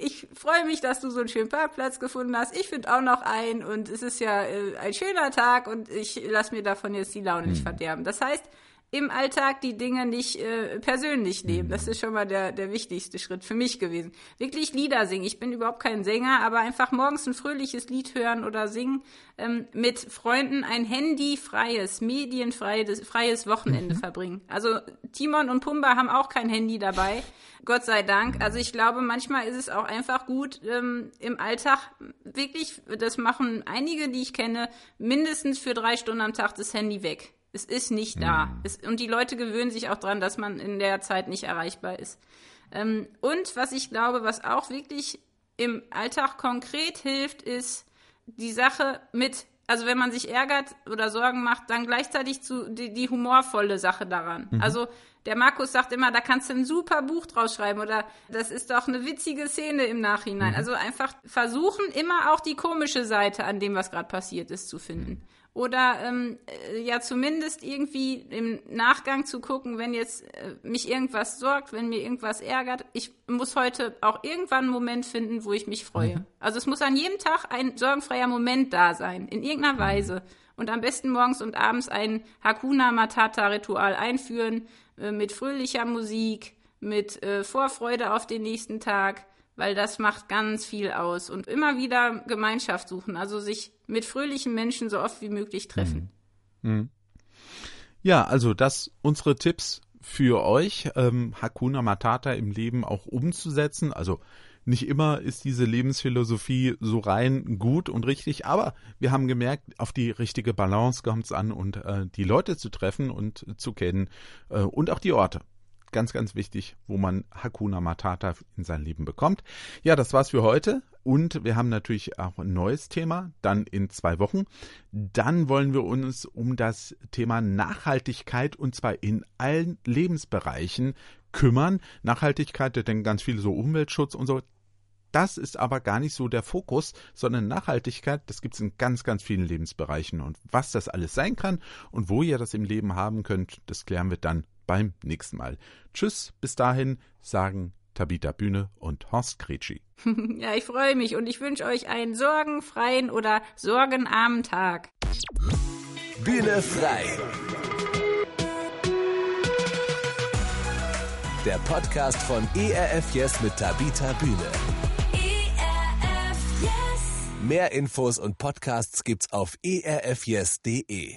ich freue mich, dass du so einen schönen Parkplatz gefunden hast. Ich finde auch noch einen und es ist ja äh, ein schöner Tag und ich lass mir davon jetzt die Laune nicht verderben. Das heißt, im Alltag die Dinge nicht äh, persönlich nehmen. Das ist schon mal der, der wichtigste Schritt für mich gewesen. Wirklich Lieder singen. Ich bin überhaupt kein Sänger, aber einfach morgens ein fröhliches Lied hören oder singen, ähm, mit Freunden ein handyfreies, medienfreies freies Wochenende mhm. verbringen. Also Timon und Pumba haben auch kein Handy dabei. Gott sei Dank. Also ich glaube, manchmal ist es auch einfach gut, ähm, im Alltag wirklich, das machen einige, die ich kenne, mindestens für drei Stunden am Tag das Handy weg. Es ist nicht da. Mhm. Es, und die Leute gewöhnen sich auch dran, dass man in der Zeit nicht erreichbar ist. Ähm, und was ich glaube, was auch wirklich im Alltag konkret hilft, ist die Sache mit, also wenn man sich ärgert oder Sorgen macht, dann gleichzeitig zu die, die humorvolle Sache daran. Mhm. Also der Markus sagt immer, da kannst du ein super Buch draus schreiben oder das ist doch eine witzige Szene im Nachhinein. Mhm. Also einfach versuchen, immer auch die komische Seite an dem, was gerade passiert ist, zu finden. Oder ähm, äh, ja zumindest irgendwie im Nachgang zu gucken, wenn jetzt äh, mich irgendwas sorgt, wenn mir irgendwas ärgert. Ich muss heute auch irgendwann einen Moment finden, wo ich mich freue. Mhm. Also es muss an jedem Tag ein sorgenfreier Moment da sein, in irgendeiner mhm. Weise. Und am besten morgens und abends ein Hakuna Matata Ritual einführen äh, mit fröhlicher Musik, mit äh, Vorfreude auf den nächsten Tag, weil das macht ganz viel aus. Und immer wieder Gemeinschaft suchen, also sich mit fröhlichen Menschen so oft wie möglich treffen. Mhm. Mhm. Ja, also das unsere Tipps für euch, ähm, Hakuna Matata im Leben auch umzusetzen. Also nicht immer ist diese Lebensphilosophie so rein gut und richtig, aber wir haben gemerkt, auf die richtige Balance kommt es an und äh, die Leute zu treffen und zu kennen äh, und auch die Orte ganz, ganz wichtig, wo man Hakuna Matata in sein Leben bekommt. Ja, das war's für heute. Und wir haben natürlich auch ein neues Thema, dann in zwei Wochen. Dann wollen wir uns um das Thema Nachhaltigkeit und zwar in allen Lebensbereichen kümmern. Nachhaltigkeit, da denken ganz viele so Umweltschutz und so. Das ist aber gar nicht so der Fokus, sondern Nachhaltigkeit, das gibt es in ganz, ganz vielen Lebensbereichen. Und was das alles sein kann und wo ihr das im Leben haben könnt, das klären wir dann beim nächsten Mal. Tschüss, bis dahin, sagen Tabita Bühne und Horst Kretschi. ja, ich freue mich und ich wünsche euch einen sorgenfreien oder sorgenarmen Tag. Bühne frei. Der Podcast von ERF Yes mit Tabita Bühne. ERF Yes. Mehr Infos und Podcasts gibt's auf erfyes.de.